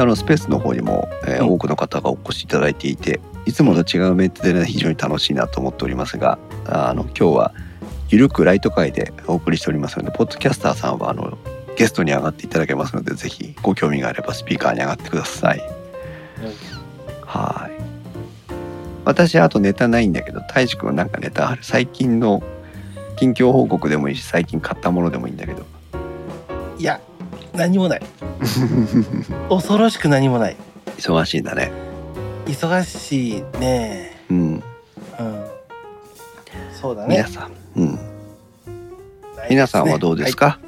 ターのスペースの方にも、えーうん多くの方がお越しいただいていていつもと違うメンツでね非常に楽しいなと思っておりますがあの今日はゆるくライト会でお送りしておりますのでポッドキャスターさんはあのゲストに上がっていただけますのでぜひご興味があればスピーカーに上がってください。はい。私あとネタないんだけど、太一くんはなんかネタある？最近の近況報告でもいいし、最近買ったものでもいいんだけど。何もない 恐ろしく何もない忙しいんだね。忙しいねうん。うんそうだね皆さん。うん。皆さんはどうですか、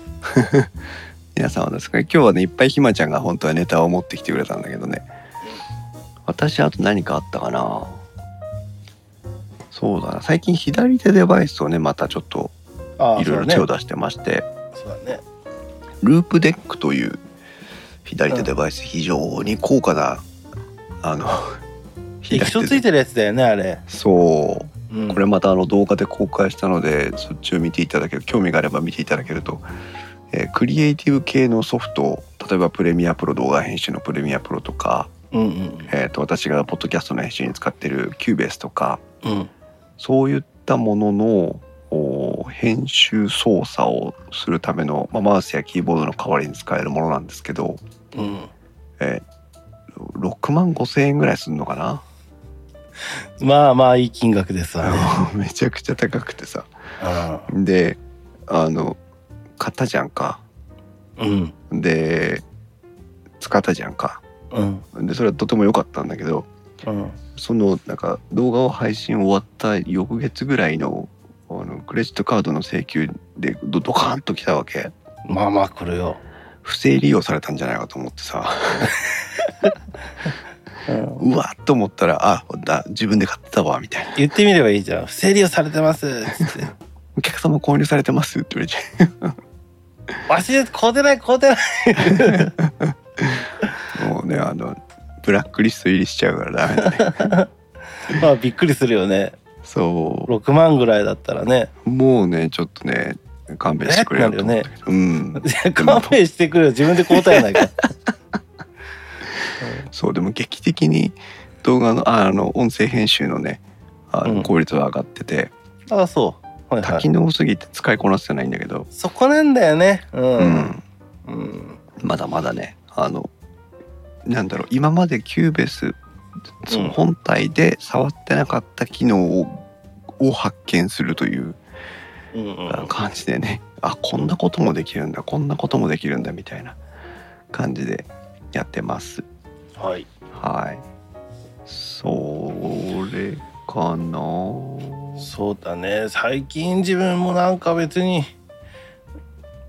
皆さんはですか？今日はね、いっぱいひまちゃんが本当はネタを持ってきてくれたんだけどね。私あと何かあったかな？そうだな。最近左手デバイスをね、またちょっといろいろ手を出してまして。そうだねループデックという左手デバイス、非常に高価なあの 液晶ついててるやつだよねあれ、そう。うん、これまたあの動画で公開したのでそっちを見ていただける興味があれば見ていただけると、えークリエイティブ系のソフト例えばプレミアプロ動画編集のプレミアプロとか、うんうん。えー、と私がポッドキャストの編集に使ってるキューベースとかうん。そういったもののお編集操作をするための、まあ、マウスやキーボードの代わりに使えるものなんですけど、うん。えー、6万5千円ぐらいするのかな？まあまあいい金額ですわね。めちゃくちゃ高くてさ。うであの買ったじゃんか。ん。で使ったじゃんか。うん。でそれはとても良かったんだけどうん。そのなんか動画を配信終わった翌月ぐらいのあのクレジットカードの請求でドドカーンと来たわけ。まあまあ来るよ、不正利用されたんじゃないかと思ってさ。うん、うわっと思ったらあだ自分で買ってたわみたいな。言ってみればいいじゃん。不正利用されてます。っつってお客様購入されてますって言われてわしで買うてない買うてない。もうねあのブラックリスト入りしちゃうからダメだね。まあびっくりするよねそ6万ぐらいだったらね。うもうねちょっとね勘弁してくれよと思ったけど、うん。勘弁してくれよ。自分で買うたやないか そうでも劇的に動画のああの音声編集のねあうん。の効率は上がってて、ああそう。はいはい。多機能すぎて使いこなせてないんだけど、そこなんだよね。ううんん、うん、まだまだねあのなんだろう今までキューベースその本体で触ってなかった機能をを発見するという感じでね、あこんなこともできるんだこんなこともできるんだみたいな感じでやってます。はい。はい。それかな。そうだね。最近自分もなんか別に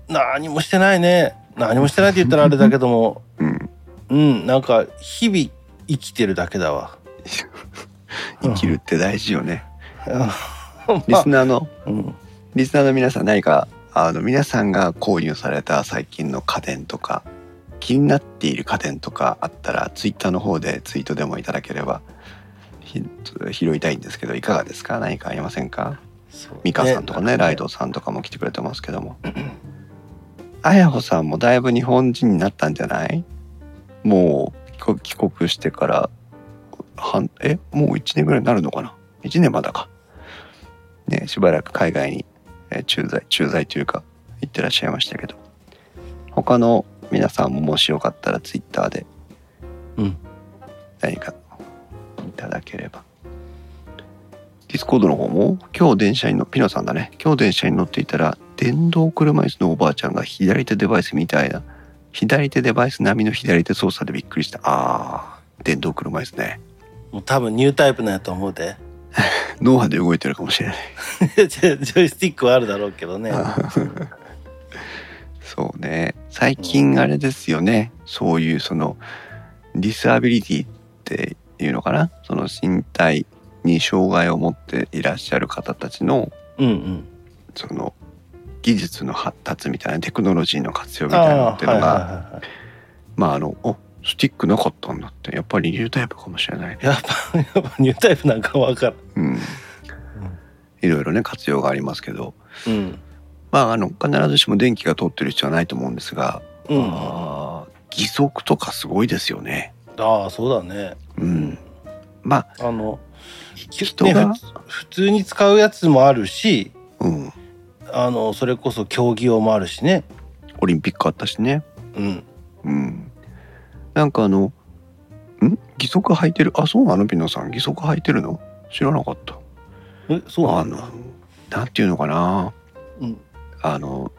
何もしてないね。何もしてないって言ったらあれだけども。うん。うん。なんか日々生きてるだけだわ。生きるって大事よね、うん。リスナーのうん。リスナーの皆さん何かあの皆さんが購入された最近の家電とか気になっている家電とかあったらツイッターの方でツイートでもいただければひ拾いたいんですけどいかがですか？何かありませんか？そうミカさんとかね。ライドさんとかも来てくれてますけども。あやほさんもだいぶ日本人になったんじゃない？もう帰国してから半えもう1年ぐらいになるのかな？1年まだか。ねしばらく海外に、えー駐在駐在というか行ってらっしゃいましたけど。他の皆さんももしよかったらツイッターでうん。何かいただければ。ディスコードの方も今日電車に乗ピノさんだね。今日電車に乗っていたら電動車椅子のおばあちゃんが左手デバイスみたいな左手デバイス並みの左手操作でびっくりした。あー電動車椅子ね。もう多分ニュータイプなんやと思うで。脳波で動いてるかもしれない。ジョイスティックはあるだろうけどね。そうね。最近あれですよね。そういうそのディスアビリティっていうのかな？その身体に障害を持っていらっしゃる方たちのうんうん。その技術の発達みたいなテクノロジーの活用みあたいなのっていうのが、はいはいはいまああのおスティックなかったんだって。やっぱりニュータイプかもしれない。ねやっぱ やっぱニュータイプなんかわかるうん。いろいろね活用がありますけど。うん。まああの必ずしも電気が通ってる必要はないと思うんですが、うん。あー義足とかすごいですよね。ああそうだね。うん。まああの人が、ねふ普通に使うやつもあるしうん、あのそれこそ競技用もあるしねオリンピックあったしね。うんうん。なんかあの、ん？義足履いてる？あ、そうなの？ピノさん。義足履いてるの？知らなかった。えそうなあのなんていうのかな。うんあの、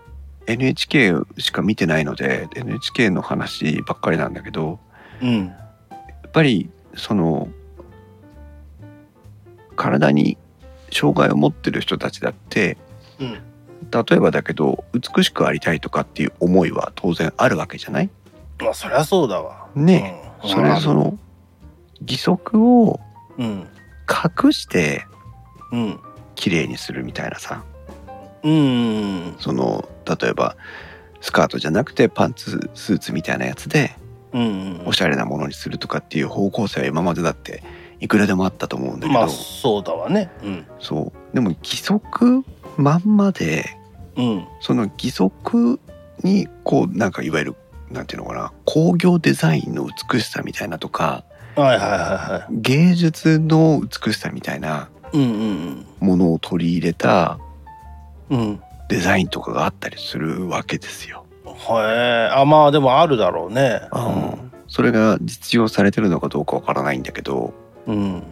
NHK しか見てないので、NHK の話ばっかりなんだけど、うんやっぱりその体に障害を持ってる人たちだってうん例えばだけど美しくありたいとかっていう思いは当然あるわけじゃない？まあそりゃそうだわ。ねうん。それその義足をうん。隠してうん。綺麗にするみたいなさ。うんその例えばスカートじゃなくてパンツスーツみたいなやつでうん。おしゃれなものにするとかっていう方向性は今までだっていくらでもあったと思うんだけど、まあそうだわね。うん。そう。でも義足まんまでうん。その義足にこうなんかいわゆるなんていうのかな工業デザインの美しさみたいなとかはいはいはいは芸術の美しさみたいないうんうん。ものを取り入れたうん。うんデザインとかがあったりするわけですよ。はいあまあでもあるだろうね。それが実用されてるのかどうかわからないんだけどうん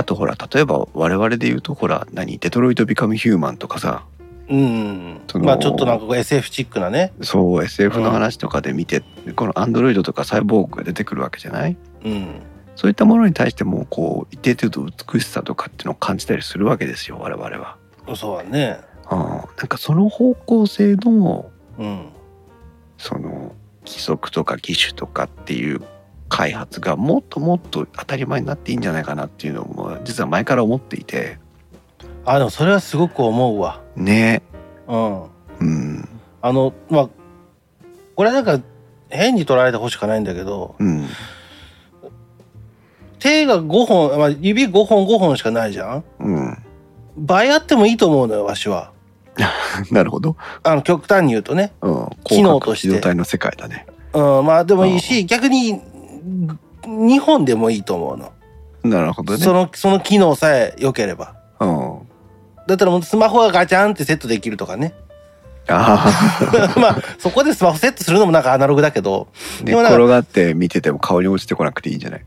あとほら例えば我々で言うとほら何？デトロイト・ビカム・ヒューマンとかさうんまあちょっとなんか SF チックなね。そう SF の話とかで見て、このアンドロイドとかサイボーグが出てくるわけじゃない？うん。そういったものに対してもこう一定程度美しさとかっていうのを感じたりするわけですよ我々は。そうだね。うん、なんかその方向性のうん。その規則とか機種とかっていう開発がもっともっと当たり前になっていいんじゃないかなっていうのも実は前から思っていて。あでもそれはすごく思うわ。ね。うん。うん。あのまあこれなんか変に捉えてほしくないんだけどうん。手が5本、まあ、指5本5本しかないじゃん。うん。倍あってもいいと思うのよわしは。なるほど、あの極端に言うとね。うん、機能として。広角機動隊の世界だね。うん。まあでもいいし逆に2本でもいいと思うの。なるほどね。そのその機能さえ良ければ。うん。だったらもうスマホがガチャンってセットできるとかね。あ まあそこでスマホセットするのもなんかアナログだけど。でも転がって見てても顔に落ちてこなくていいんじゃない？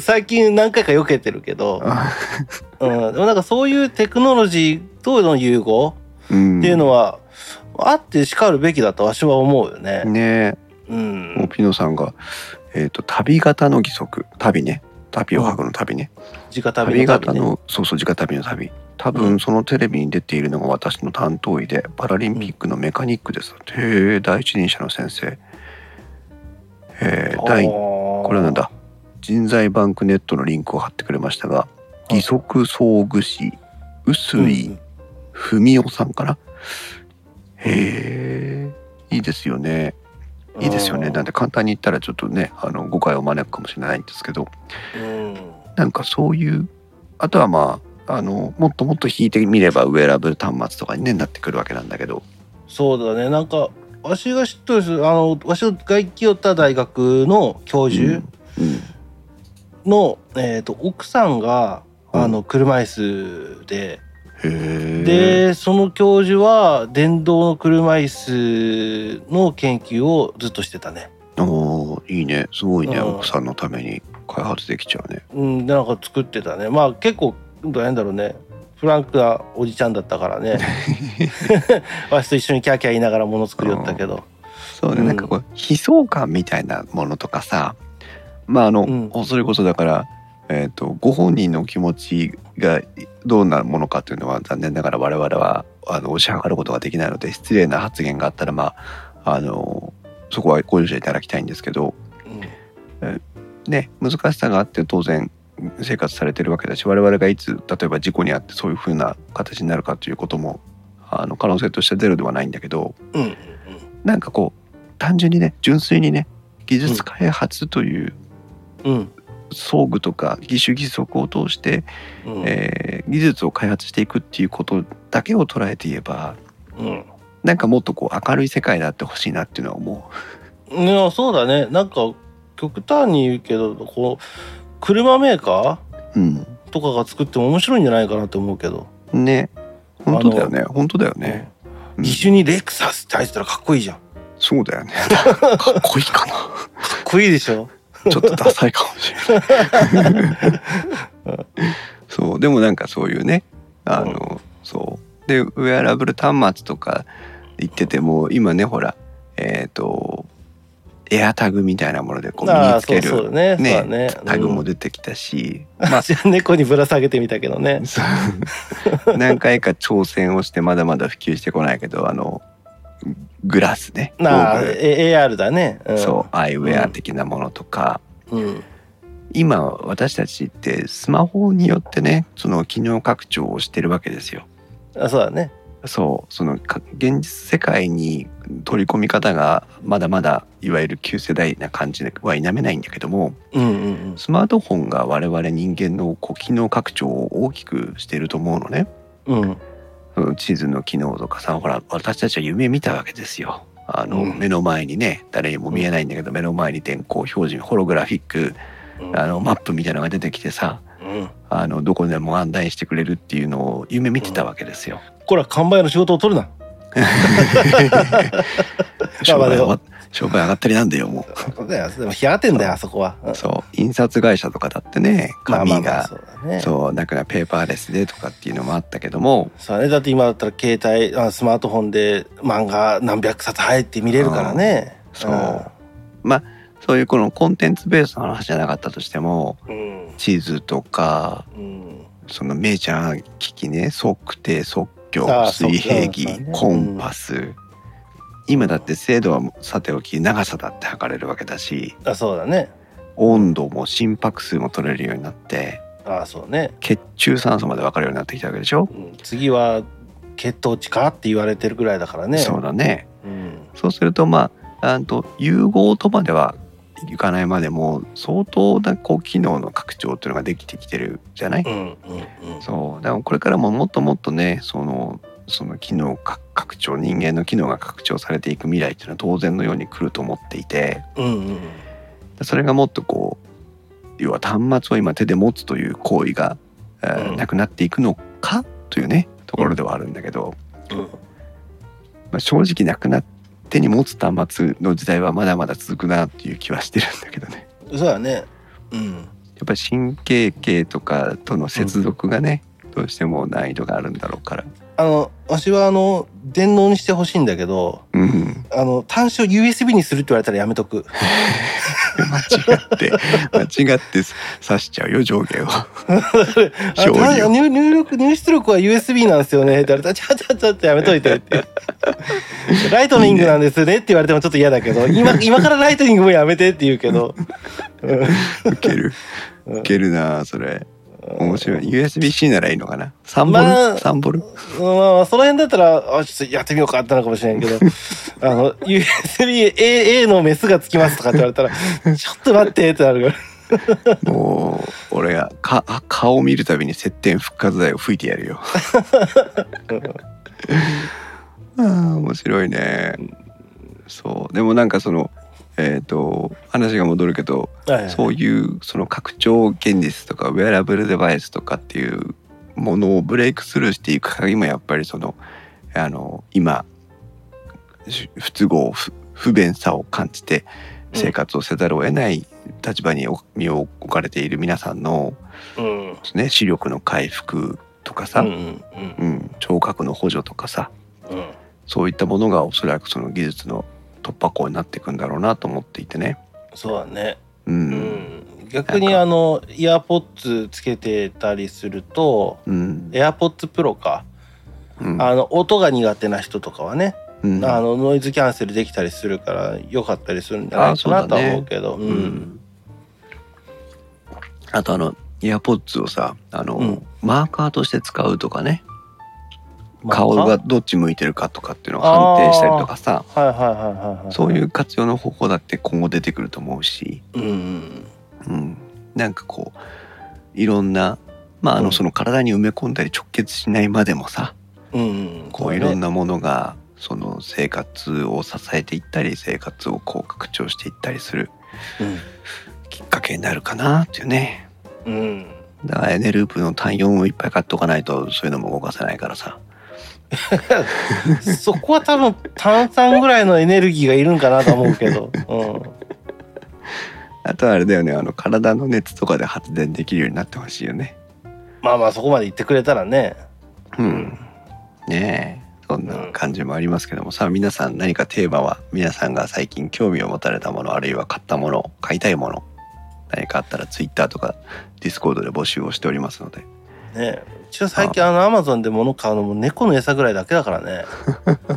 最近何回か避けてるけど、うん、でもなんかそういうテクノロジーとの融合うんっていうのは、あってしかるべきだとわしは思うよね。ね。う。もうんピノさんが、えっと旅型の義足。旅ね。旅を履くの旅ね、直旅旅の旅ね。型のそうそう直旅の旅。多うん。分そのテレビに出ているのが私の担当医でパラリンピックのメカニックです、へえ第一人者の先生。えー、第ここれはなんだ？人材バンクネットのリンクを貼ってくれましたが義足装具士臼井文夫さんかな、へえいいですよねいいですよね。なんで簡単に言ったらちょっとねあの誤解を招くかもしれないんですけど。うん。なんかそういうあとはまああのもっともっと引いてみればウェアラブル端末とかに、ね、なってくるわけなんだけど。そうだね。なんか、わしが知ってるあの、わしの外気寄った大学の教授うん。の、えっ、と、奥さんが、うん。あの、車椅子で、で、その教授は、電動の車椅子の研究をずっとしてたね。おーいいねすごいね、うん奥さんのために開発できちゃうねうん、でなんか作ってたね。まあ結構、どうなんだろうね。フランクなおじちゃんだったからね。わしと一緒にキャーキャー言いながらもの作りよったけど。そうね、うんなんかこう悲壮感みたいなものとかさまああの、うんそれこそだから、えー、とご本人の気持ちがどうなものかというのは残念ながら我々はあの推し量ることができないので失礼な発言があったらまああのそこはご容赦いただきたいんですけどね難しさがあって当然生活されてるわけだし我々がいつ例えば事故にあってそういうふうな形になるかということもあの可能性としてゼロではないんだけどうん。うん。なんかこう単純にね純粋にね技術開発といううん。装具とか義手義足を通して、うん。えー技術を開発していくっていうことだけを捉えて言えばうん。なんかもっとこう明るい世界であってほしいなっていうのは思いやそうだね。なんか極端に言うけどこう車メーカうん。ーとかが作っても面白いんじゃないかなって思うけど、ね。本当だよね。本当だよね、うん。義手にレクサスって入ってたらかっこいいじゃん。かそうだよね。かっこいいかな。っこいいでしょちょっとダサいかもしれない。そうでもなんかそういうねあの、そう。でウェアラブル端末とか言ってても今ねほらえっ、とエアタグみたいなものでこう身ああにつけるね。ねね。タグもうん出てきたし、私は猫にぶら下げてみたけどね。何回か挑戦をしてまだまだ普及してこないけどあのグラスね。なあ AR だね、うん、そうアイウェア的なものとか、うん。今私たちってスマホによってねその機能拡張をしてるわけですよ。あそうだね。そうそのか現実世界に取り込み方がまだまだいわゆる旧世代な感じは否めないんだけどもうんうんスマートフォンが我々人間のこう機能拡張を大きくしていると思うのね。うんうん地図の機能とかさほら私たちは夢見たわけですよ。あの、うん。目の前にね誰にも見えないんだけど、目の前に電光表示ホログラフィックうん。あのマップみたいなのが出てきてさうん。あのどこでも案内してくれるっていうのを夢見てたわけですよ。これは看板屋の仕事を取るな 商売上がったりなんだよもそうだよ。でもだよあそこは。う。そう。印刷会社とかだってね紙まあまあまあがそうだね。かペーパーレスでとかっていうのもあったけども。そうだね。だって今だったら携帯あスマートフォンで漫画何百冊入って見れるからね。そう。そういうこのコンテンツベースの話じゃなかったとしてもうん。地図とかうん。そのメジャー機器ね測定測あ量水平儀そうだねコンパス今だって精度はさておき長さだって測れるわけだしあそうだね。温度も心拍数も取れるようになってあそうね、血中酸素まで分かるようになってきたわけでしょ、うん、次は血糖値かって言われてるぐらいだからね。そうだね。うん。そうするとまああと融合とまではいかないまでも相当なこう機能の拡張っていうのができてきてるじゃない、うんうんうん。そう。だからこれからももっともっとねそのその機能か拡張人間の機能が拡張されていく未来っていうのは当然のように来ると思っていてうんうんそれがもっとこう要は端末を今手で持つという行為が、えーうん。なくなっていくのかというねところではあるんだけど、うん。まあ、正直なくな手に持つ端末の時代はまだまだ続くなっていう気はしてるんだけどね。そうだね。うん。やっぱり神経系とかとの接続がね、どうしても難易度があるんだろうから。あのわしはあの電脳にしてほしいんだけどうん、あの端子を USB にするって言われたらやめとく。間違って間違って刺しちゃうよ上下を。入入力入出力は USB なんですよね。って言われたらちゃちゃちゃってやめといてって。ライトニングなんですねって言われてもちょっと嫌だけど今今からライトニングもやめてって言うけど、うんウケるうん。ウケるなそれ面白い。USB-C ならいいのかな？3ボル、まあ3ボル？まあその辺だったらあちょっとやってみようかってなるかもしれんけど あの USB A, A のメスがつきますとかって言われたらちょっと待ってってなるから。もう俺がかあ顔を見るたびに接点復活剤を吹いてやるよ。あー面白いね。そう。でもなんかそのえっ、と話が戻るけどはいはい。そういうその拡張現実とかウェアラブルデバイスとかっていうものをブレイクスルーしていく鍵もやっぱりそのあの今し不都合不不便さを感じて生活をせざるを得ない立場にお身を置かれている皆さんの、うん。ね、視力の回復とかさ、うんううん。ん聴覚の補助とかさうん。そういったものがおそらくその技術の突破口になっていくんだろうなと思っていてね。そうだね。ううん。ん逆にあのイヤーポッツつけてたりするとうん。エアポッツプロか。うん。あの音が苦手な人とかはねうん。あのノイズキャンセルできたりするから良かったりするんじゃないかなとは思うけど。ううん。んあとあのイヤポッツをさあの、うん。マーカーとして使うとかね。まあ顔がどっち向いてるかとかっていうのを判定したりとかさそういう活用の方法だって今後出てくると思うし、うんうん。うん、なんかこういろんなまああうん。のその体に埋め込んだり直結しないまでもさ、うんうん。こういろんななものがその生活を支えていったり生活をこう拡張していったりするきっかけになるかなっていうね。うん、うん、だからエネループの単4をいっぱい買っとかないとそういうのも動かせないからさ そこは多分炭酸ぐらいのエネルギーがいるんかなと思うけど、うん、あとはあれだよねあの体の熱とかで発電できるようになってほしいよね。まあまあそこまで言ってくれたらね。うん。ねえそんな感じもありますけども、さあ皆さん何かテーマは皆さんが最近興味を持たれたものあるいは買ったもの買いたいもの何かあったらツイッターとかディスコードで募集をしておりますのでね。うちは最近あのアマゾンで物買うのも猫の餌ぐらいだけだからね。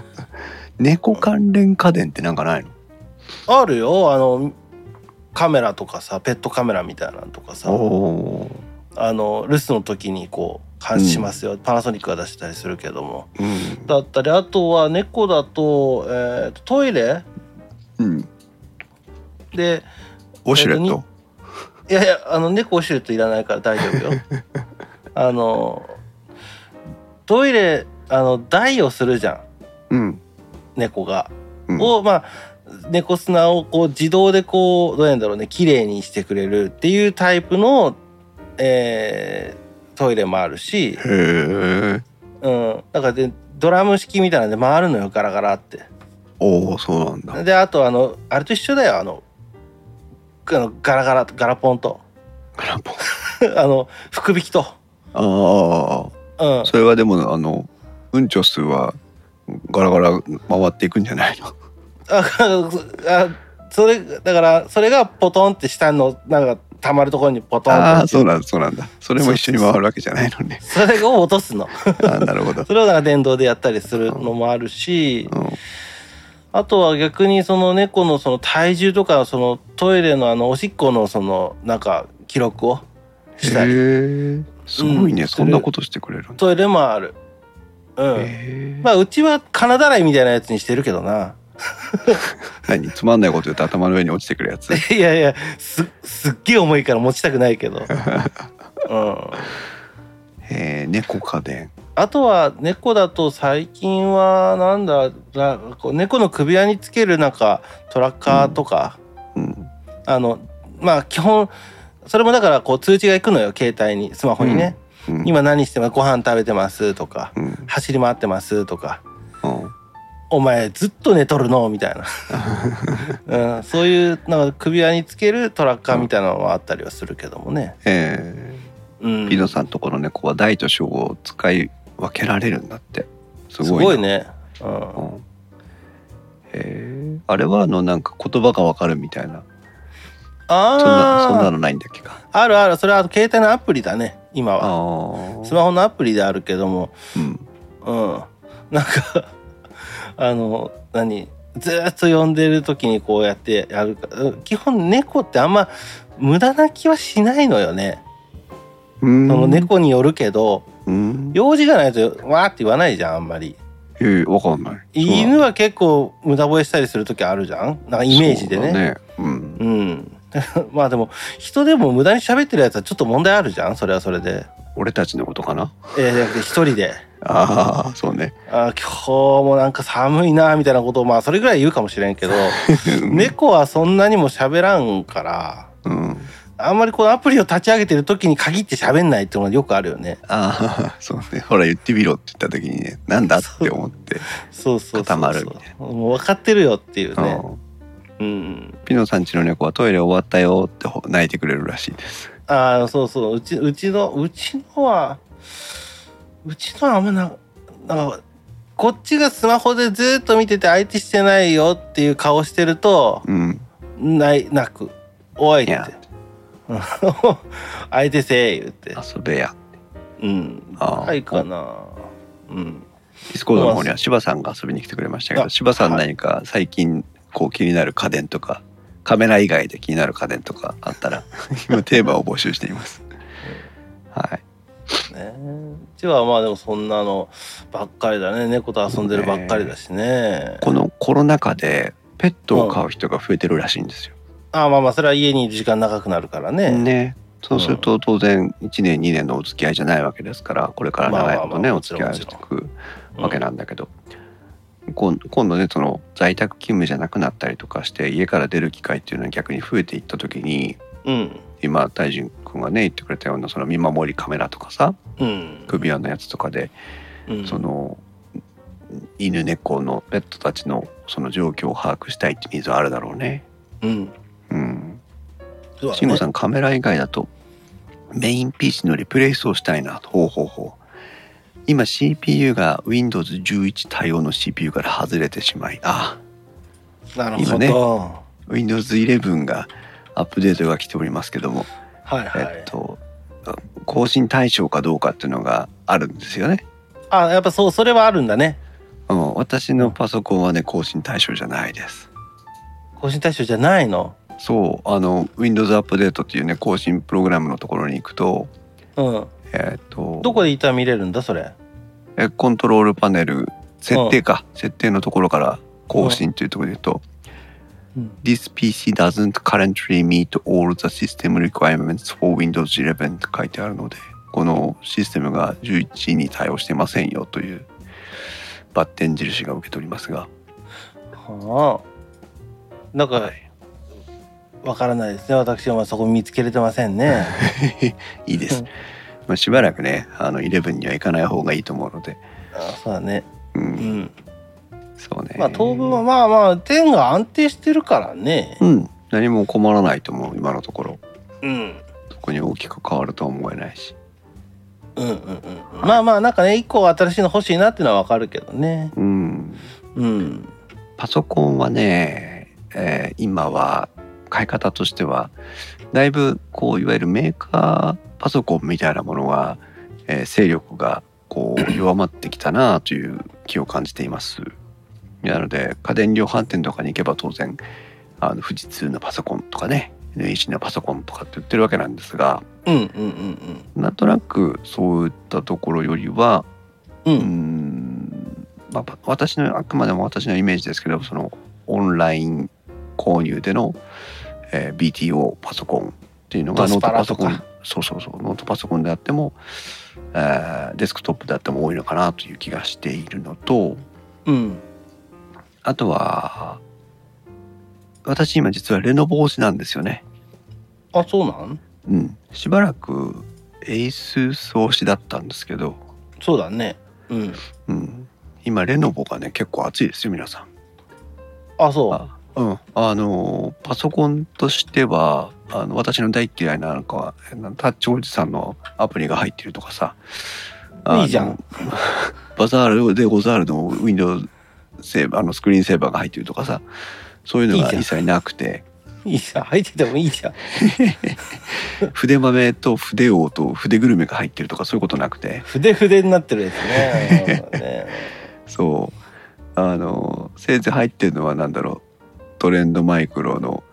猫関連家電ってなんかないの？あるよ。あのカメラとかさペットカメラみたいなのとかさ。おあの留守の時にこう監視しますよ、パナソニックが出してたりするけども。うん。だったりあとは猫だと,、えーとトイレ？うん。でウォシュレット？いやいやあの猫ウォシュレットいらないから大丈夫よ あのトイレあの台をするじゃん。うん。猫が。うん。をまあ猫砂をこう自動でこうどうやんだろうね綺麗にしてくれるっていうタイプの、えートイレもあるし、へえうん、だからでドラム式みたいなんで回るのよガラガラって。おおそうなんだ。であとあのあれと一緒だよあのあのガラガラガラポンと。ガラポン。あの福引きと。ああ。うん、それはでもあのうんちょ数はガラガラ回っていくんじゃないの？ああそれだからそれがポトンって下のなんか溜まるところにポトンとああそうなんだそうなんだ。それも一緒に回るわけじゃないのね。それを落とすの。ああなるほど、それをだから電動でやったりするのもあるし。うん、あとは逆にその猫のその体重とかそのトイレのあのおしっこのそのなんか記録をしたりすごいね、うん。そんなことしてくれるんだ。トイレもある。うん。まあうちは金だらいみたいなやつにしてるけどな。何？つまんないこと言うと頭の上に落ちてくるやつ？いやいやすすっげえ重いから持ちたくないけど。うん。へえ猫家電。あとは猫だと最近はなんだらこう猫の首輪につけるなんかトラッカーとか、うん。あのまあ基本それもだからこう通知が行くのよ携帯にスマホにね、うん。今何してますご飯食べてますとかうん。走り回ってますとか。うん。お前ずっと寝とるの？みたいな、うん、そういうなんか首輪につけるトラッカーみたいなのはあったりはするけどもね、えうん、ー、ピノさんとこの猫は大と小を使い分けられるんだって。すすごいな。ごいね、うん。うん、へえ。あれはあのなんか言葉がわかるみたいなあそんなそんなあのないんだっけか。あるある。それは携帯のアプリだね今あは。あスマホのアプリであるけども。うん。うん。なんか あの何ずーっと呼んでる時にこうやってやる基本猫ってあんま無駄な気はしないのよね、うん。その猫によるけどうん。用事がないとわーって言わないじゃんあんまり。へえわかんない。犬は結構無駄吠えしたりする時あるじゃん。なんかイメージでね。そうだね。うん。うん まあでも人でも無駄に喋ってるやつはちょっと問題あるじゃん？それはそれで。俺たちのことかな？えー、じゃなくて一人で。ああそうね。あー今日もなんか寒いなみたいなことをまあそれぐらい言うかもしれんけど 猫はそんなにも喋らんからうん。あんまりこのアプリを立ち上げてる時に限って喋んないっていうのがよくあるよね。ああそうね。ほら言ってみろって言った時にねなんだって思ってそうそうそうそう。固まるみたいもう分かってるよっていうね。うんうんピノさんちの猫はトイレ終わったよってほ泣いてくれるらしいです。ああそうそう。うちうちのうちのはうちのはあんまななんかこっちがスマホでずっと見てて相手してないよっていう顔してるとうん。ない泣く「おい」って。いや「相手せえ」言って。遊べや。うん。はいかな。うん。ディスコードの方には柴さんが遊びに来てくれましたけどあ柴さんはい。何か最近こう気になる家電とかカメラ以外で気になる家電とかあったら 今テーマを募集しています。はい。ね。うちはまあでもそんなのばっかりだね。猫と遊んでるばっかりだしね。このコロナ禍でペットを飼う人が増えてるらしいんですよ。あまあまあそれは家にいる時間長くなるからね。ね。そうすると当然1年2年のお付き合いじゃないわけですからこれから長いことねお付き合いをしていくわけなんだけど。今今度ねその在宅勤務じゃなくなったりとかして家から出る機会っていうのは逆に増えていった時にうん今大臣君がね言ってくれたようなその見守りカメラとかさうん首輪のやつとかで、うんその犬猫のペットたちのその状況を把握したいってニーズはあるだろうね。うんうん。慎吾さんカメラ以外だとメイン PC のリプレイスをしたいなと。ほうほうほう。今 CPU が Windows 11対応の CPU から外れてしまい、あ、なるほど、今ね Windows 11がアップデートが来ておりますけども、はいはい、えっと、更新対象かどうかっていうのがあるんですよね。あやっぱそうそれはあるんだね。うん、私のパソコンはね、更新対象じゃないです。更新対象じゃないの？そう、あの、Windows アップデートっていうね、更新プログラムのところに行くと、うんえっと、どこで板見れるんだそれ？えコントロールパネル、設定か、設定のところから更新というところで言うと、うん、This PC doesn't currently meet all the system requirements for Windows 11って書いてあるので、このシステムが11に対応してませんよというバッテン印が受けておりますが、はあ。なんかはい。わからないですね。私はまあそこ見つけれてませんね。いいです。うん。まあ、しばらくね、あの11には行かない方がいいと思うので、あそうだね。う、うん。んそうね。まあ当分はまあまあ点が安定してるからね。うん、何も困らないと思う、今のところ。うん。そこに大きく変わるとは思えないし。うんうんうんまあまあなんかね一個新しいの欲しいなっていうのはわかるけどね。うん。うん。パソコンはね、えー今は買い方としてはだいぶこういわゆるメーカーパソコンみたいなものが、えー勢力がこう 弱まってきたなという気を感じています。なので家電量販店とかに行けば当然あの富士通のパソコンとかね NEC のパソコンとかって売ってるわけなんですがうんうんうんなんとなくそういったところよりはうん。ううんんまあ、私のあくまでも私のイメージですけどそのオンライン購入での、えー BTO パソコンっていうのがノートパソコンそうそうそう。ノートパソコンであっても、えーデスクトップであっても多いのかなという気がしているのとうん。あとは私今実はレノボ推しなんですよね。あそうなん？うん、しばらくエイス推しだったんですけど、そうだね。うん。うん、今レノボがね結構熱いですよ皆さん。あそう。あうん、あのパソコンとしてはあの私の大嫌いななんかタッチおじさんのアプリが入ってるとかさ。いいじゃん。バザールでござるの Windows セーバーあのスクリーンセーバーが入ってるとかさ。そういうのが一切なくて。いいじゃん。入っててもいいじゃん。筆豆と筆王と筆ぐるめが入ってるとかそういうことなくて。筆筆になってるやつね。そう。あのせいぜい入ってるのは何だろうトレンドマイクロの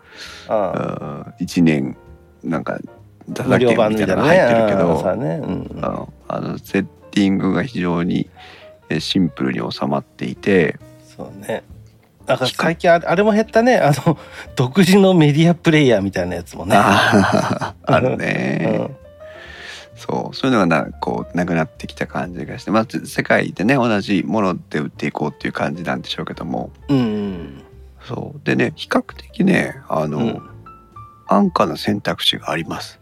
ああ。1年なんかだ無料版みたいなね入ってるけど、あのあのセッティングが非常にえシンプルに収まっていてそうね。なんか最近あれも減ったね。あの 独自のメディアプレイヤーみたいなやつもね。あるうね、ん。そう。そういうのがなこうなくなってきた感じがしてまず世界でね同じもので売っていこうっていう感じなんでしょうけども。うんそう。でね比較的ねあの、うん。安価な選択肢があります。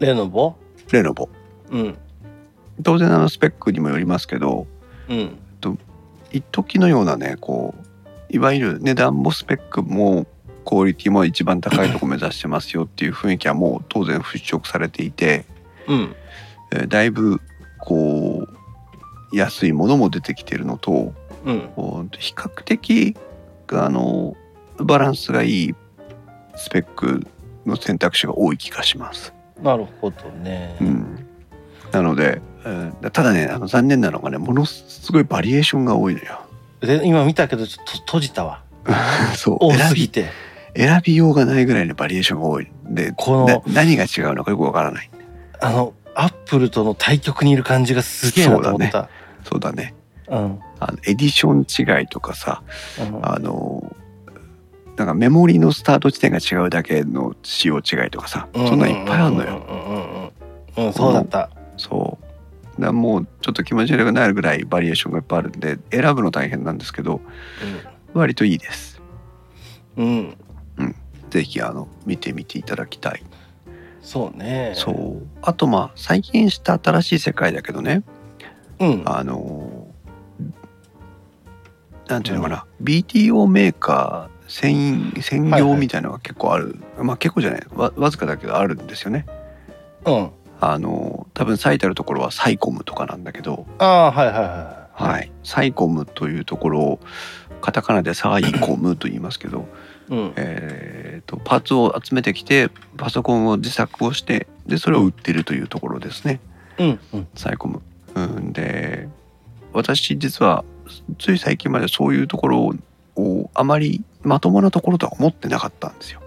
レノボレノボうん。当然あのスペックにもよりますけどうん。一時のようなねこういわゆる値段もスペックもクオリティも一番高いとこ目指してますよっていう雰囲気はもう当然払拭されていて、うん。えーだいぶこう安いものも出てきてるのとうん。比較的あのバランスがいいスペックの選択肢が多い気がします。なるほどね。うん、なので、えーただねあの残念なのがねものすごいバリエーションが多いのよ。で今見たけどちょっと閉じたわ。そう。多選びすぎて。選びようがないぐらいのバリエーションが多い。でこのな何が違うのかよくわからない。あのアップルとの対局にいる感じがすげえなと思った。そうだね。うん。あのエディション違いとかさうん。あのなんかメモリのスタート地点が違うだけの仕様違いとかさそんなんいっぱいあるのよ。うんそうだった。そう。だもうちょっと気持ち悪くなるぐらいバリエーションがいっぱいあるんで選ぶの大変なんですけど割といいです。うん、うん、ぜひあの見てみていただきたい。そうね。そう。あとまあ最近知った新しい世界だけどね。うん。あのなんていうのかな、BTO メーカー専専業みたいなのが結構ある、まあ結構じゃない。わわずかだけどあるんですよね。うん。あの多分最たるところはサイコムとかなんだけど、ああはいはいははい、サイコムというところをカタカナでサイコムと言いますけど、いうん。えー、とパーツを集めてきてパソコンを自作をしてでそれを売ってるというところですね。うん。うん。サイコム。うん、で私実はつい最近までそういうところをあまりまともなところとは思ってなかったんですよ。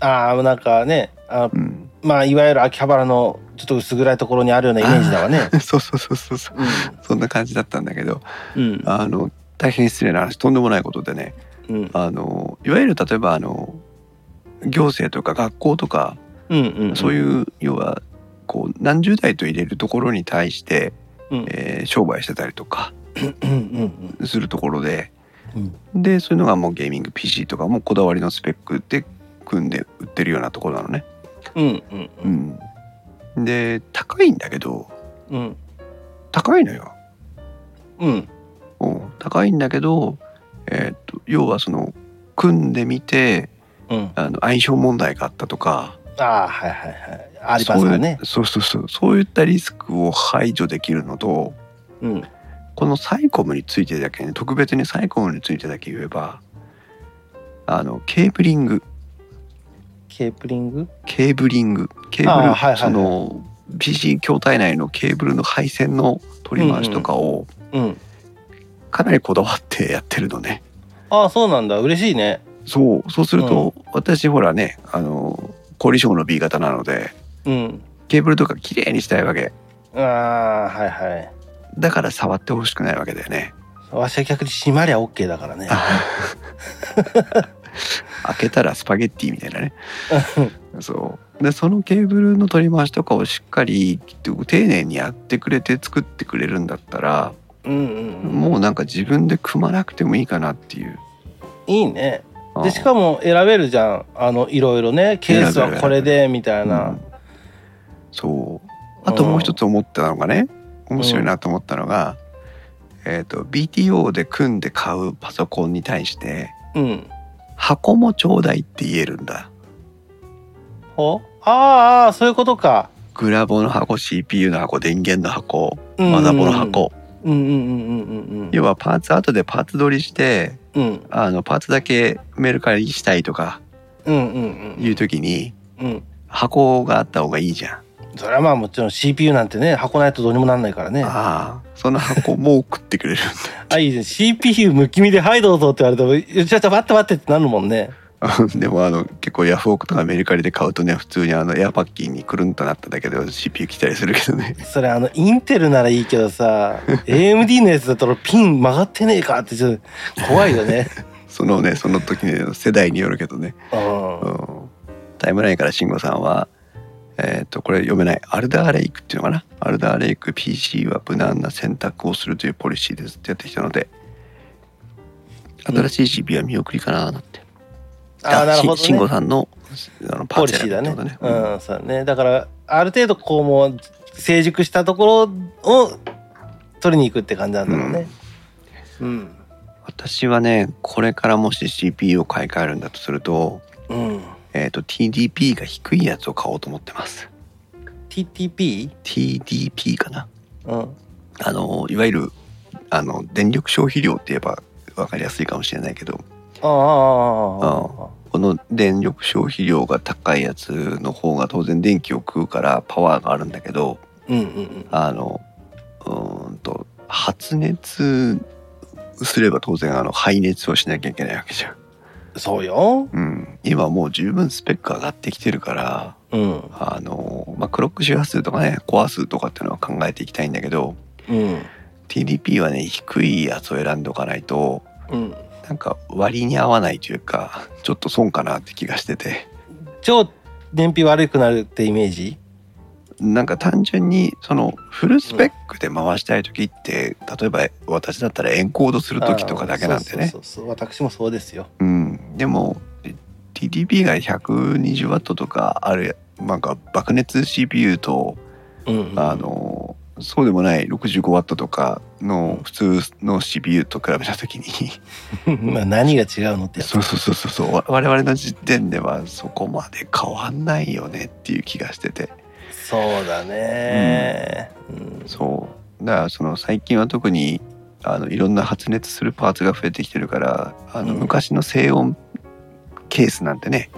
ああなんかねあうん、まあいわゆる秋葉原のちょっと薄暗いところにあるようなイメージだわね。そうそうそうそうそう。そんな感じだったんだけど。うん。あの大変失礼な話とんでもないことでね。うん。あのいわゆる例えばあの行政とか学校とかうんうんそういう要はこう何十代と入れるところに対して、うん。えー商売してたりとかうんうんするところで。うん。でそういうのがもうゲーミング PC とかもこだわりのスペックで組んで売ってるようなところなのね。うんうんうん。うん、で高いんだけどうん。高いのよ。うん。うん高いんだけど、えーっと要はその組んでみてうん。あの相性問題があったとかああはいはいはい。ありますよね。そういうそうそうそう。そういったリスクを排除できるのとうんこのサイコムについてだけね特別にサイコムについてだけ言えばあのケーブリング。ケープリング？ケーブリング。ケーブル、はいはいはい。その PC 筐体内のケーブルの配線の取り回しとかをうんかなりこだわってやってるのね。ああそうなんだ。嬉しいね。そう。そうすると、私ほらねあの凝り性の B 型なのでうん。ケーブルとか綺麗にしたいわけ。ああはいはいだから触ってほしくないわけだよね。わしは逆に閉まりゃ OK だからね。開けたらスパゲッティみたいなね。そう。でそのケーブルの取り回しとかをしっかり丁寧にやってくれて作ってくれるんだったらうんうんうん。もうなんか自分で組まなくてもいいかなっていう。いいね。でしもかも選べるじゃん。あのいろいろね。ケースはこれでみたいな。そう。あともう一つ思ったのがね面白いなと思ったのが、えー、と BTO で組んで買うパソコンに対してうん。箱もちょうだいって言えるんだ。ほ？ああそういうことか。グラボの箱 CPU の箱電源の箱うん。マザボの箱、うんうんうんうんうん要はパーツ後でパーツ取りしてうん。あのパーツだけメルカリしたいとかうんうんうん。いう時にうん。箱があった方がいいじゃん。それはまあもちろん CPU なんてね箱ないとどうにもなんないからね。ああその箱も送ってくれるんだ。あいいね CPU むきみで「はいどうぞ」って言われても「ちょちょ待って待って」ってなるもんね。でもあの結構ヤフオクとかメルカリで買うとね普通にあのエアパッキンにくるんとなっただけで CPU 来たりするけどね。それあのインテルならいいけどさ AMD のやつだったらピン曲がってねえかってちょっと怖いよね。そのねその時の世代によるけどね、うん。うん、タイムラインから慎吾さんはえっ、とこれ読めない。アルダーレイクっていうのかな？アルダーレイク PC は無難な選択をするというポリシーですってやってきたので新しい CPU は見送りかななんて、ああなるほどし慎吾ねさんのあのパーツポリシーだね選ぶってことね。うんそうだね。だからある程度こうもう成熟したところを取りに行くって感じなんだろうね。うん。私はねこれからもし CPU を買い替えるんだとすると,、うん、えー、と TDP が低いやつを買おうと思ってます。TTP? TDP かな。うん。あのいわゆるあの電力消費量って言えば分かりやすいかもしれないけど。ああこの電力消費量が高いやつの方が当然電気を食うからパワーがあるんだけどうんうんうん。あのうーんと発熱すれば当然あの排熱をしなきゃいけないわけじゃん。そうよ。うん、今もう十分スペック上がってきてるからうんあの、まあ、クロック周波数とかねコア数とかっていうのは考えていきたいんだけどうん TDP はね低いやつを選んでおかないとうんなんか割に合わないというかちょっと損かなって気がしてて。超燃費悪くなるってイメージ？なんか単純にそのフルスペックで回したい時って、例えば私だったらエンコードする時とかだけなんでね。そうそうそう。私もそうですよ。うん。でも TDP が 120W とかあるなんか爆熱 CPU とうんうん。あのそうでもない 65W とかの普通の CPU と比べた時に。まあ何が違うのってそうそうそうそうそう。わ我々の時点ではそこまで変わんないよねっていう気がしてて。そうだね、うん。そう。だからその最近は特にあのいろんな発熱するパーツが増えてきてるからあのうん。昔の静音ケースなんてね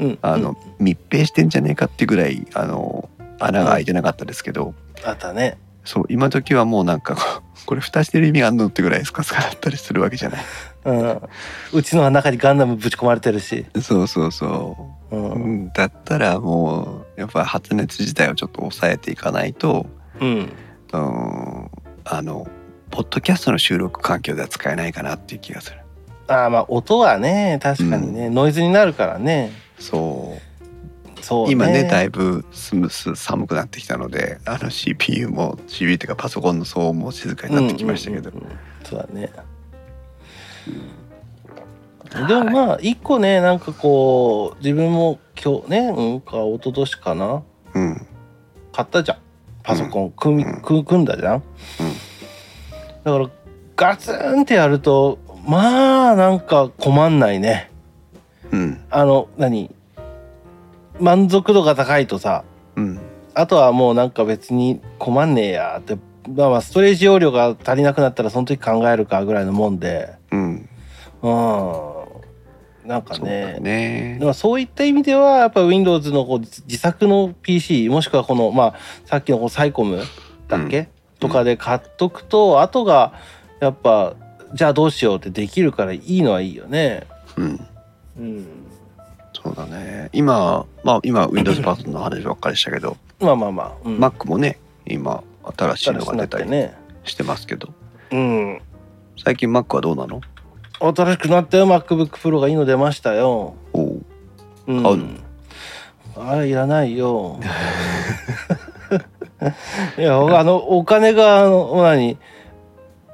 うんあの密閉してんじゃねえかってぐらいあの穴が開いてなかったですけど。あったね。そう今時はもうなんかこれ蓋してる意味があんのってぐらいスカスカだったりするわけじゃない。うん。うちの中にガンダムぶち込まれてるし、そうそうそう。う、うんん、だったらもうやっぱ発熱自体をちょっと抑えていかないとうん、うんあのポッドキャストの収録環境では使えないかなっていう気がするああまあ音はね確かにね、ノイズになるからね。そう。そうね。今ねだいぶスムス寒くなってきたのであの CPU も CPU っていうかパソコンの騒音も静かになってきましたけど、うんうんうん。うんそうだね。でもまあ一個ねなんかこう自分も今日ねうんか一昨年かな。うん。買ったじゃん。パソコンうん。組組んだじゃん、だからガツンってやるとまあなんか困んないね。うん。あの何？満足度が高いとさうん。あとはもうなんか別に困んねえやって。まあまあストレージ容量が足りなくなったらその時考えるかぐらいのもんで。うん。うん。なんかそうだね。ねでもそういった意味ではやっぱ Windows のこう自自作の PC もしくはこのまあさっきのこうサイコムだっけ、とかで買っとくと後がやっぱじゃあどうしようってできるからいいのはいいよね。うん。うん、そうだね。今まあ今 Windows パートの話ばっかりしたけど、まあまあまあ、うん、Mac もね今新しいのが出たりね。してますけど。うん。最近 Mac はどうなの？新しくなったよ。MacBook Pro がいいの出ましたよ。おう。うん、買うの？あれいらないよ。いやあのお金があの何？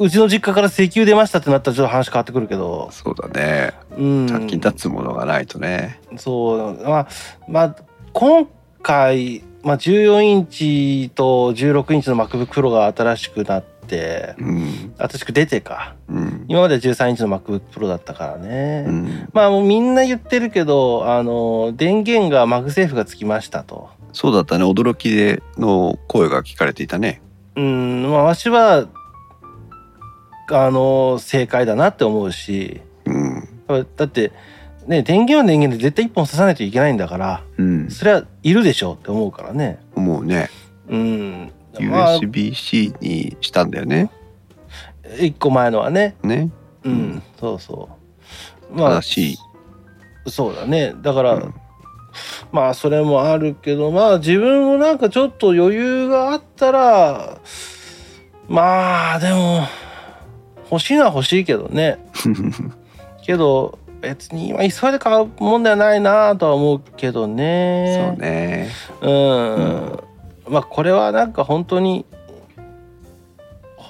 うちの実家から石油出ましたってなったらちょっと話変わってくるけど、そうだね。うん、先立つものがないとね。そう。まあまあ今回、まあ、14インチと16インチの MacBook Pro が新しくなってうん。新しく出てか。うん。今までは13インチの MacBook Pro だったからね、うん。まあもうみんな言ってるけどあの電源がマグセーフがつきましたと。そうだったね。驚きでの声が聞かれていたね。うん。まあわしはあの正解だなって思うしうんだってね電源は電源で絶対一本刺さないといけないんだからうんそれはいるでしょうって思うからね。思うねうん。まあ USB-C にしたんだよね一個前のはね。ねうん、うんそうそう。まあ正しいそうだね。だから、うんまあそれもあるけどまあ自分もなんかちょっと余裕があったらまあでも欲しいのは欲しいけどね。けど別に今急いで買うもんではないなとは思うけどね。そうね。うん、まあこれはなんか本当に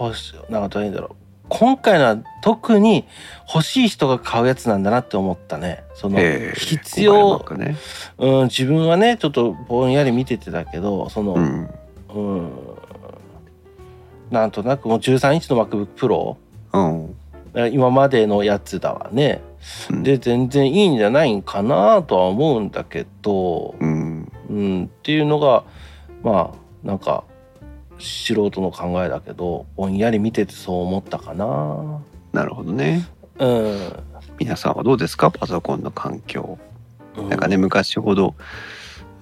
欲しなんかどういうんだろう。今回のは特に欲しい人が買うやつなんだなって思ったね。そのええ。必要、ね。うん、自分はねちょっとぼんやり見ててたけどその、うん。うん、なんとなくもう13インチの MacBookPro うん。今までのやつだわね。うん。で全然いいんじゃないんかなとは思うんだけど、うん。うん、っていうのがまあなんか素人の考えだけどぼんやり見ててそう思ったかな。なるほどね。うん、皆さんはどうですか？パソコンの環境。うなんかね昔ほど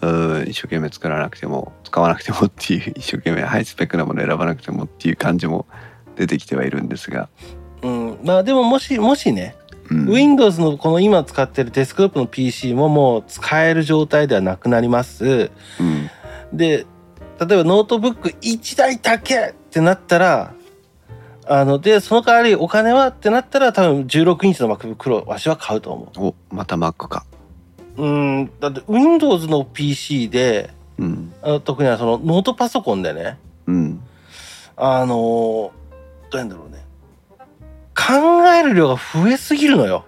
うー一生懸命作らなくても使わなくてもっていう一生懸命ハイスペックなもの選ばなくてもっていう感じも出てきてはいるんですが、うん、まあでももしもしね、うん、Windows のこの今使ってるデスクトップの PC ももう使える状態ではなくなります。うん。で例えばノートブック1台だけってなったらあのでその代わりお金はってなったら多分16インチの MacBook Pro わしは買うと思おまた Mac か。う。うん。だって Windows の PC でうん。あの特にはそのノートパソコンでねうん。あのどうやんだろうね。考える量が増えすぎるのよ、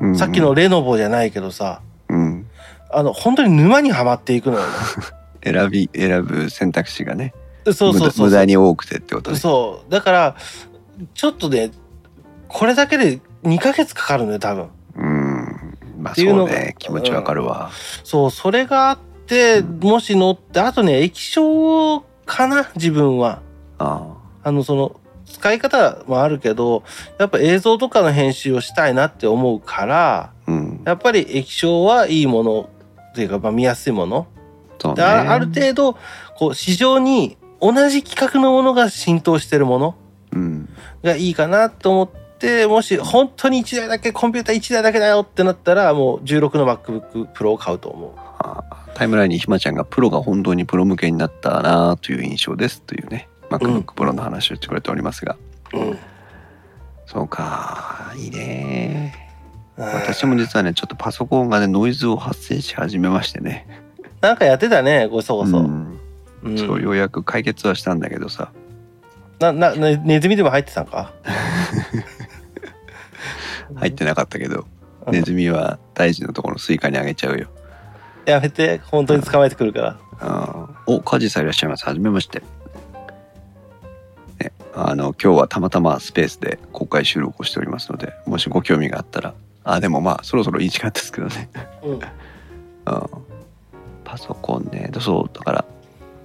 うん。さっきのレノボじゃないけどさ。うん。あの本当に沼にはまっていくのよ。ね 選び選ぶ選択肢がね。そうそうそう無駄に多くてってことね。そう。だからちょっとねこれだけで2ヶ月かかるのよ多分。うん。まあそうね。気持ちわかるわ。そうそれがあってもし乗ってあとね液晶かな自分は。あ。あのその使い方もあるけどやっぱ映像とかの編集をしたいなって思うからあうん。やっぱり液晶はいいものっていうか、まあ、見やすいもの。ね。であある程度こう市場に同じ規格のものが浸透してるものうん。がいいかなと思ってもし本当に1台だけコンピューター1台だけだよってなったらもう16の MacBook Pro を買うと思う。あタイムラインにひまちゃんがプロが本当にプロ向けになったなという印象ですというね MacBook Pro の話をしてくれておりますが、うん。そうか。いいね。私私も実はねちょっとパソコンがねノイズを発生し始めましてね、なんかやってたねごそごそ、うん。うん。そうようやく解決はしたんだけどさ。ななねネズミでも入ってたんか？入ってなかったけど、うん。ネズミは大事なところのスイカにあげちゃうよ。やめて。本当に捕まえてくるから。あーお梶さんいらっしゃいます。はじめまして、ね、あの今日はたまたまスペースで公開収録をしておりますのでもしご興味があったらあでもまあそろそろいい時間ですけどね、うん。うん、パソコンねそうだから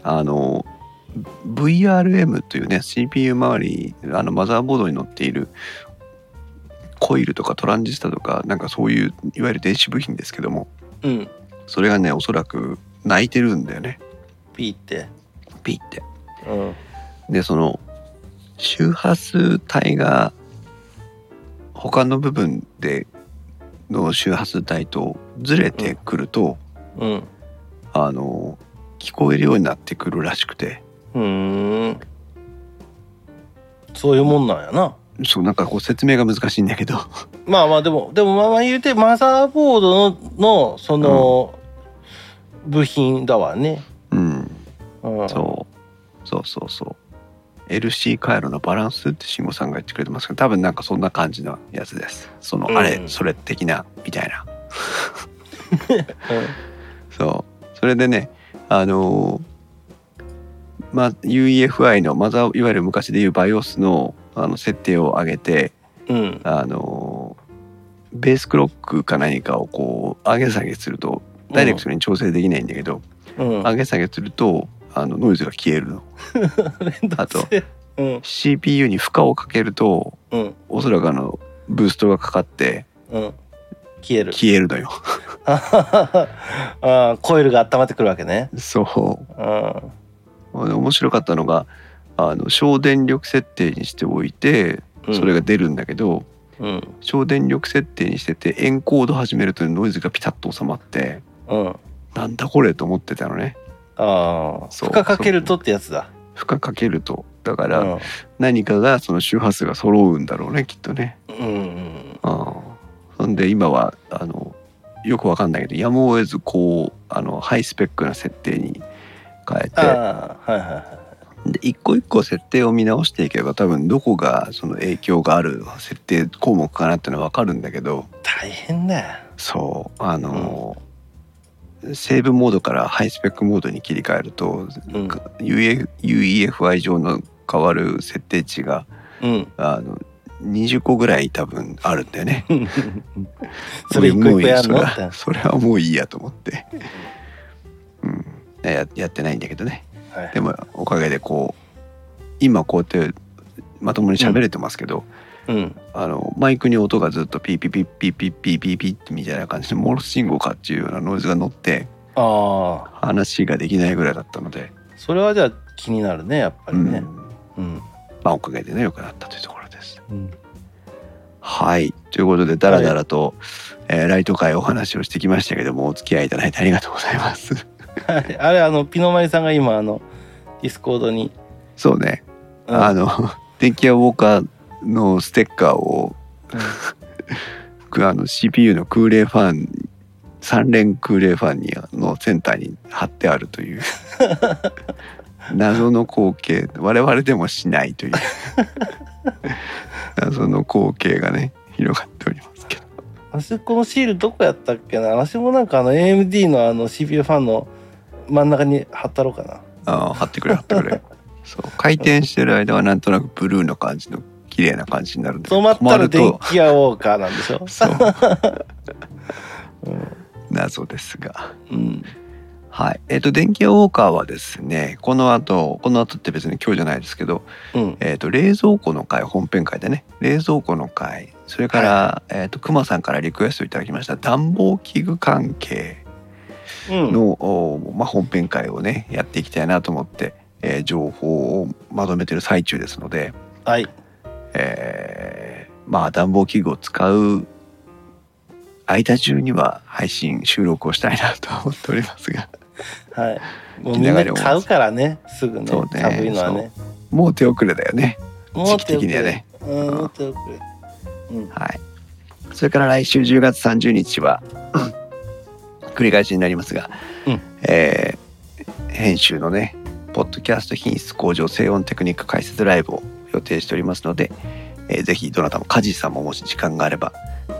あの VRM というね CPU 周りあのマザーボードに載っているコイルとかトランジスタとかなんかそういういわゆる電子部品ですけどもうん。それがねおそらく泣いてるんだよね。ピーって。ピーって。うん。でその周波数帯が他の部分での周波数帯とずれてくると、うん。あの聞こえるようになってくるらしくて。うーん。そういうもんなんやな。そうなんかこう説明が難しいんだけど。まあまあでもでもまあまあ言うてマザーボードののその部品だわね、うん。うん、そう。そうそうそう LC 回路のバランスって慎吾さんが言ってくれてますけど多分なんかそんな感じのやつです。その、うん。あれそれ的なみたいな。そう。それでねあのまあ UEFI のマザーいわゆる昔でいう BIOS のあの設定を上げてうん。うんあのベースクロックか何かをこう上げ下げするとダイレクトに調整できないんだけど、うん。上げ下げするとあのノイズが消えるの。あとうん。CPU に負荷をかけるとうん。おそらくあのブーストがかかってうん。消える。消えるのよ。あーコイルが温まってくるわけね。そう。うん。あの面白かったのがあの省電力設定にしておいてうん。それが出るんだけど、うん。省電力設定にしててエンコード始めるとノイズがピタッと収まってうん。なんだこれと思ってたのねああそう。負荷かけるとってやつだ。負荷かけると。だからうん。何かがその周波数が揃うんだろうねきっとね。うんうんああそんで今はあのよくわかんないけどやむを得ずこうあのハイスペックな設定に変えて。ああはいはいはいで一個一個設定を見直していけば多分どこがその影響がある設定項目かなっていうのは分かるんだけど。大変だよ。そう。あの、セーブモードからハイスペックモードに切り替えると、うん。UEF UEFI 上の変わる設定値がうん。あの20個ぐらい多分あるんだよね。それ一個一個やそれはもういいやと思って、うん、ややってないんだけどね。はい。でもおかげでこう今こうやってまともに喋れてますけど、うんうんあのマイクに音がずっとピーピーピーピーピーピーピーピーみたいな感じでモールス信号かっていうようなノイズが乗ってあ話ができないぐらいだったので、それはじゃあ気になるねやっぱりねうんうんまあおかげでね良くなったというところです。うんはいということでダラダラと、えーライト会お話をしてきましたけどもお付き合いいただいてありがとうございます。あれあのピノマリさんが今あのディスコードにそうね、うんあの電気屋ウォーカーのステッカーをく あの CPU の空冷ファン3連空冷ファンにののセンターに貼ってあるという。謎の光景。我々でもしないという。謎の光景がね広がっておりますけど。あそこのシールどこやったっけな？私もなんかあの AMD のあの CPU ファンの真ん中に貼ったろうかな。ああ貼ってくれ貼ってくれ。そう。回転してる間はなんとなくブルーの感じの綺麗な感じになるんで止まったら電気屋ウォーカーなんでしょ。そう。うん謎ですが。うん。はい。えっ、と電気屋ウォーカーはですねこの後この後って別に今日じゃないですけどうん。えー、と冷蔵庫の会本編会でね。冷蔵庫の会。それから、えー、と熊さんからリクエストいただきました暖房器具関係うん。まあ、本編会をねやっていきたいなと思って、えー情報をまとめてる最中ですので、はいえーまあ暖房器具を使う間中には配信収録をしたいなと思っておりますが。はい。もうみんな買うからねすぐねそうね。寒いのはね。もう手遅れだよね。時期的にはね。うんもう手遅れ。うん。はい。それから来週10月30日は 繰り返しになりますが、うん。えー編集のねポッドキャスト品質向上静音テクニック解説ライブを予定しておりますので、えーぜひどなたも梶さんももし時間があれば、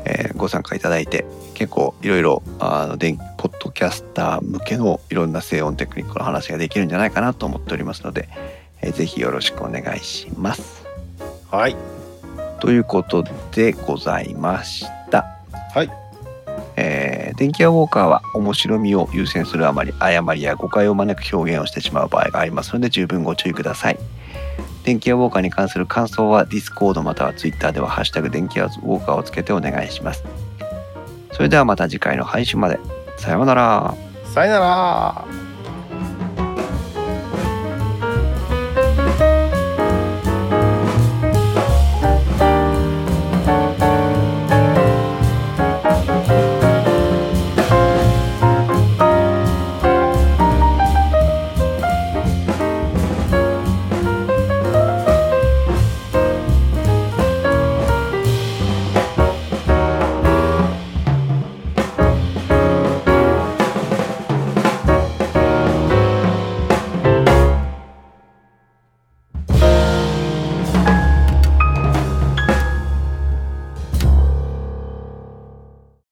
えーご参加いただいて結構いろいろあの電ポッドキャスター向けのいろんな静音テクニックの話ができるんじゃないかなと思っておりますので、えーぜひよろしくお願いします。はいということでございました。はいえー電気屋ウォーカーは面白みを優先するあまり誤りや誤解を招く表現をしてしまう場合がありますので十分ご注意ください。電気屋ウォーカーに関する感想は Discord または Twitter では「ハッシュタグ電気屋ウォーカー」をつけてお願いします。それではまた次回の配信まで。さようなら。さよなら